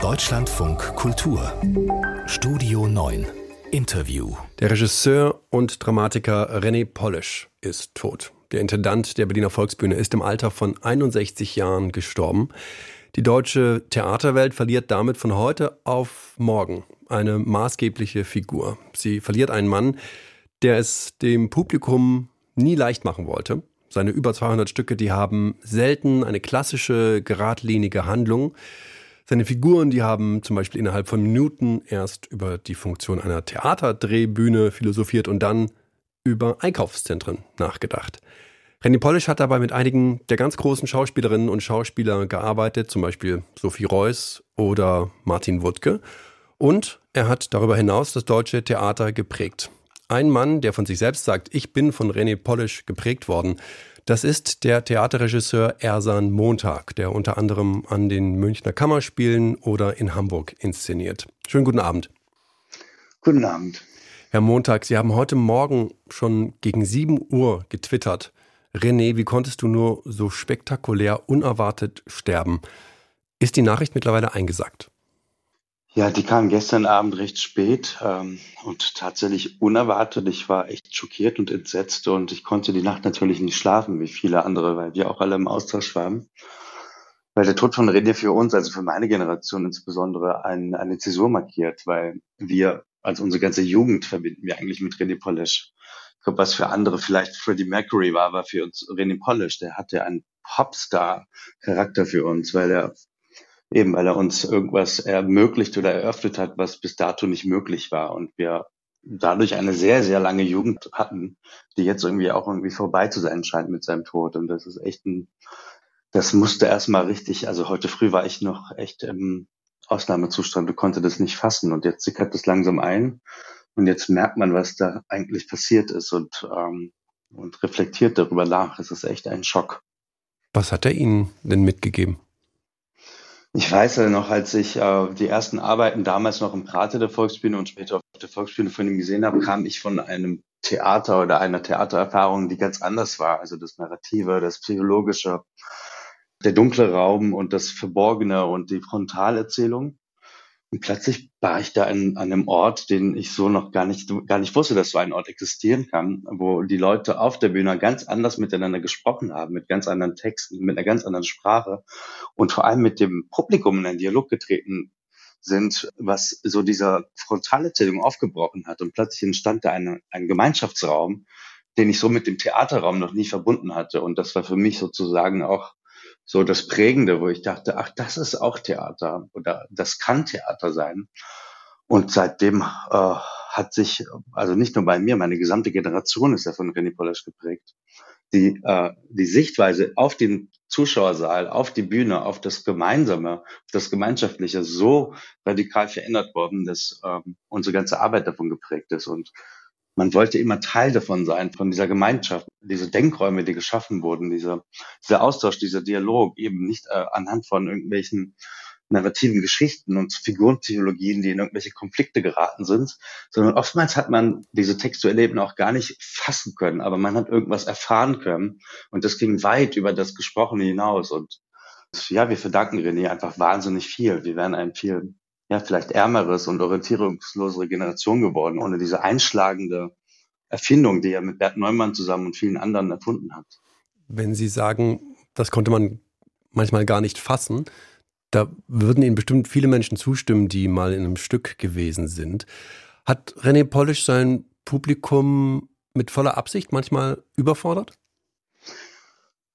Deutschlandfunk Kultur Studio 9 Interview Der Regisseur und Dramatiker René Polish ist tot. Der Intendant der Berliner Volksbühne ist im Alter von 61 Jahren gestorben. Die deutsche Theaterwelt verliert damit von heute auf morgen eine maßgebliche Figur. Sie verliert einen Mann, der es dem Publikum nie leicht machen wollte. Seine über 200 Stücke, die haben selten eine klassische, geradlinige Handlung. Seine Figuren, die haben zum Beispiel innerhalb von Minuten erst über die Funktion einer Theaterdrehbühne philosophiert und dann über Einkaufszentren nachgedacht. René Polish hat dabei mit einigen der ganz großen Schauspielerinnen und Schauspieler gearbeitet, zum Beispiel Sophie Reuss oder Martin Wuttke. Und er hat darüber hinaus das deutsche Theater geprägt. Ein Mann, der von sich selbst sagt, ich bin von René Polish geprägt worden, das ist der Theaterregisseur Ersan Montag, der unter anderem an den Münchner Kammerspielen oder in Hamburg inszeniert. Schönen guten Abend. Guten Abend. Herr Montag, Sie haben heute Morgen schon gegen 7 Uhr getwittert. René, wie konntest du nur so spektakulär unerwartet sterben? Ist die Nachricht mittlerweile eingesackt? Ja, die kam gestern Abend recht spät ähm, und tatsächlich unerwartet. Ich war echt schockiert und entsetzt und ich konnte die Nacht natürlich nicht schlafen, wie viele andere, weil wir auch alle im Austausch waren. Weil der Tod von René für uns, also für meine Generation insbesondere, ein, eine Zäsur markiert, weil wir, also unsere ganze Jugend verbinden wir eigentlich mit René Polish. Ich glaube, was für andere vielleicht Freddie Mercury war, war für uns René Polish. Der hatte einen Popstar-Charakter für uns, weil er Eben, weil er uns irgendwas ermöglicht oder eröffnet hat, was bis dato nicht möglich war. Und wir dadurch eine sehr, sehr lange Jugend hatten, die jetzt irgendwie auch irgendwie vorbei zu sein scheint mit seinem Tod. Und das ist echt ein, das musste erstmal richtig, also heute früh war ich noch echt im Ausnahmezustand und konnte das nicht fassen. Und jetzt sickert das langsam ein. Und jetzt merkt man, was da eigentlich passiert ist und, ähm, und reflektiert darüber nach. Es ist echt ein Schock. Was hat er Ihnen denn mitgegeben? Ich weiß ja noch, als ich äh, die ersten Arbeiten damals noch im Prater der Volksbühne und später auf der Volksbühne von ihm gesehen habe, kam ich von einem Theater oder einer Theatererfahrung, die ganz anders war. Also das Narrative, das Psychologische, der dunkle Raum und das Verborgene und die Frontalerzählung. Und plötzlich war ich da an, einem Ort, den ich so noch gar nicht, gar nicht wusste, dass so ein Ort existieren kann, wo die Leute auf der Bühne ganz anders miteinander gesprochen haben, mit ganz anderen Texten, mit einer ganz anderen Sprache und vor allem mit dem Publikum in einen Dialog getreten sind, was so dieser Frontalerzählung aufgebrochen hat. Und plötzlich entstand da eine, ein Gemeinschaftsraum, den ich so mit dem Theaterraum noch nie verbunden hatte. Und das war für mich sozusagen auch so das Prägende, wo ich dachte, ach, das ist auch Theater oder das kann Theater sein. Und seitdem äh, hat sich, also nicht nur bei mir, meine gesamte Generation ist ja von René Polish geprägt. Die, äh, die Sichtweise auf den Zuschauersaal, auf die Bühne, auf das Gemeinsame, das Gemeinschaftliche so radikal verändert worden, dass ähm, unsere ganze Arbeit davon geprägt ist. Und man wollte immer Teil davon sein, von dieser Gemeinschaft, diese Denkräume, die geschaffen wurden, dieser, dieser Austausch, dieser Dialog, eben nicht äh, anhand von irgendwelchen narrativen Geschichten und Figurenpsychologien, die in irgendwelche Konflikte geraten sind, sondern oftmals hat man diese textuelle Ebene auch gar nicht fassen können, aber man hat irgendwas erfahren können und das ging weit über das Gesprochene hinaus und ja, wir verdanken René einfach wahnsinnig viel. Wir wären ein viel ja, vielleicht ärmeres und orientierungslosere Generation geworden, ohne diese einschlagende Erfindung, die er mit Bert Neumann zusammen und vielen anderen erfunden hat. Wenn Sie sagen, das konnte man manchmal gar nicht fassen, da würden Ihnen bestimmt viele Menschen zustimmen, die mal in einem Stück gewesen sind. Hat René Polish sein Publikum mit voller Absicht manchmal überfordert?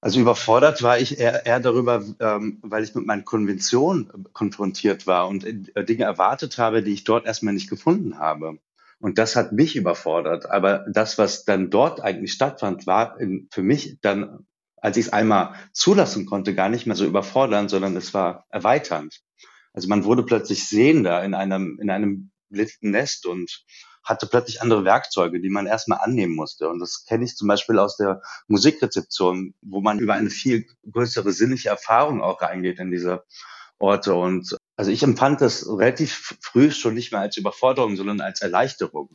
Also überfordert war ich eher, eher darüber, ähm, weil ich mit meinen Konventionen konfrontiert war und äh, Dinge erwartet habe, die ich dort erstmal nicht gefunden habe. Und das hat mich überfordert. Aber das, was dann dort eigentlich stattfand, war in, für mich dann, als ich es einmal zulassen konnte, gar nicht mehr so überfordernd, sondern es war erweiternd. Also man wurde plötzlich sehender in einem, in einem blinden Nest und hatte plötzlich andere Werkzeuge, die man erstmal annehmen musste. Und das kenne ich zum Beispiel aus der Musikrezeption, wo man über eine viel größere sinnliche Erfahrung auch reingeht in diese Orte. Und also ich empfand das relativ früh schon nicht mehr als Überforderung, sondern als Erleichterung.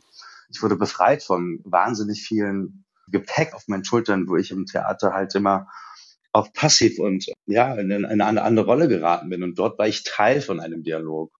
Ich wurde befreit von wahnsinnig vielen Gepäck auf meinen Schultern, wo ich im Theater halt immer auch passiv und ja, in eine, andere Rolle geraten bin. Und dort war ich Teil von einem Dialog.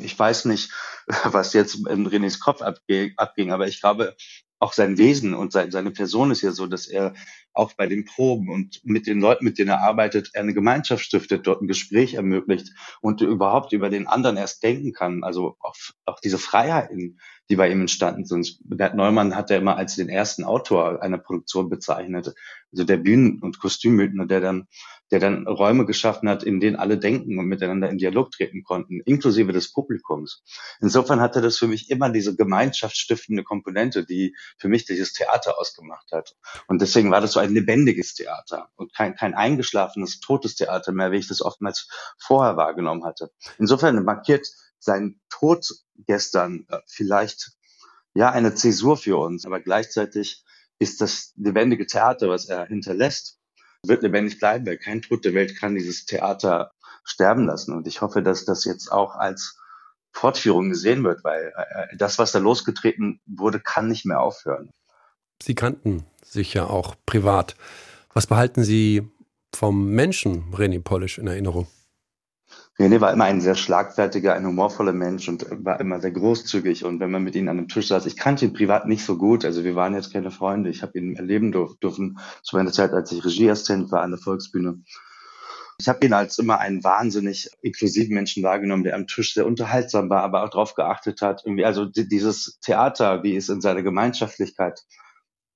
Ich weiß nicht, was jetzt in Renés Kopf abging, aber ich glaube, auch sein Wesen und seine Person ist ja so, dass er auch bei den Proben und mit den Leuten, mit denen er arbeitet, eine Gemeinschaft stiftet, dort ein Gespräch ermöglicht und überhaupt über den anderen erst denken kann. Also auch, diese Freiheiten, die bei ihm entstanden sind. Bert Neumann hat er immer als den ersten Autor einer Produktion bezeichnet. Also der Bühnen- und Kostümbildner, der dann der dann Räume geschaffen hat, in denen alle denken und miteinander in Dialog treten konnten, inklusive des Publikums. Insofern hatte das für mich immer diese gemeinschaftsstiftende Komponente, die für mich dieses Theater ausgemacht hat. Und deswegen war das so ein lebendiges Theater und kein, kein eingeschlafenes, totes Theater mehr, wie ich das oftmals vorher wahrgenommen hatte. Insofern markiert sein Tod gestern äh, vielleicht ja eine Zäsur für uns, aber gleichzeitig ist das lebendige Theater, was er hinterlässt, wird lebendig bleiben, weil kein Tod der Welt kann dieses Theater sterben lassen. Und ich hoffe, dass das jetzt auch als Fortführung gesehen wird, weil äh, das, was da losgetreten wurde, kann nicht mehr aufhören. Sie kannten sich ja auch privat. Was behalten Sie vom Menschen René Polish in Erinnerung? René war immer ein sehr schlagfertiger, ein humorvoller Mensch und war immer sehr großzügig. Und wenn man mit ihm an einem Tisch saß, ich kannte ihn privat nicht so gut, also wir waren jetzt keine Freunde. Ich habe ihn erleben dürfen zu meiner Zeit, als ich Regieassistent war an der Volksbühne. Ich habe ihn als immer einen wahnsinnig inklusiven Menschen wahrgenommen, der am Tisch sehr unterhaltsam war, aber auch darauf geachtet hat, irgendwie, also dieses Theater, wie es in seiner Gemeinschaftlichkeit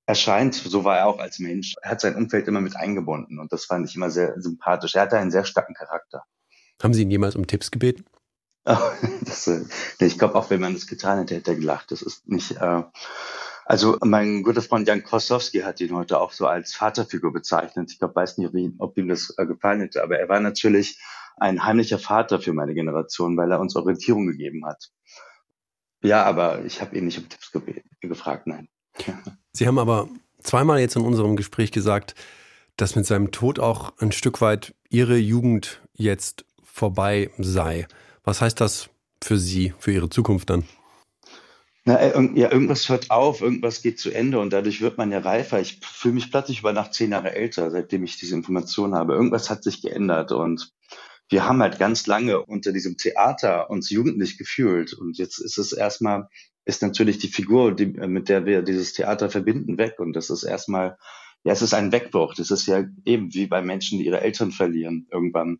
erscheint, so war er auch als Mensch. Er hat sein Umfeld immer mit eingebunden und das fand ich immer sehr sympathisch. Er hatte einen sehr starken Charakter. Haben Sie ihn jemals um Tipps gebeten? das, äh, ich glaube, auch wenn man das getan hätte, hätte er gelacht. Das ist nicht. Äh, also mein guter Freund Jan Kosowski hat ihn heute auch so als Vaterfigur bezeichnet. Ich glaube, weiß nicht, ob ihm, ob ihm das äh, gefallen hätte, aber er war natürlich ein heimlicher Vater für meine Generation, weil er uns Orientierung gegeben hat. Ja, aber ich habe ihn nicht um Tipps gebeten, gefragt, nein. Sie haben aber zweimal jetzt in unserem Gespräch gesagt, dass mit seinem Tod auch ein Stück weit Ihre Jugend jetzt vorbei sei. Was heißt das für Sie, für Ihre Zukunft dann? Na, äh, ja, irgendwas hört auf, irgendwas geht zu Ende und dadurch wird man ja reifer. Ich fühle mich plötzlich über Nacht zehn Jahre älter, seitdem ich diese Information habe. Irgendwas hat sich geändert und wir haben halt ganz lange unter diesem Theater uns jugendlich gefühlt und jetzt ist es erstmal, ist natürlich die Figur, die, mit der wir dieses Theater verbinden, weg und das ist erstmal, ja, es ist ein Wegbruch. Das ist ja eben wie bei Menschen, die ihre Eltern verlieren irgendwann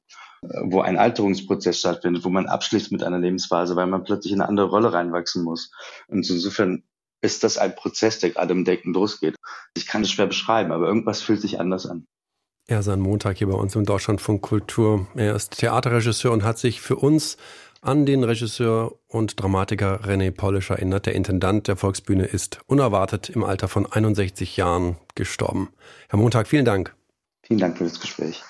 wo ein Alterungsprozess stattfindet, wo man abschließt mit einer Lebensphase, weil man plötzlich in eine andere Rolle reinwachsen muss. Und insofern ist das ein Prozess, der gerade im Denken losgeht. Ich kann es schwer beschreiben, aber irgendwas fühlt sich anders an. Er ist ein Montag hier bei uns im Deutschlandfunk Kultur. Er ist Theaterregisseur und hat sich für uns an den Regisseur und Dramatiker René Polisch erinnert. Der Intendant der Volksbühne ist unerwartet im Alter von 61 Jahren gestorben. Herr Montag, vielen Dank. Vielen Dank für das Gespräch.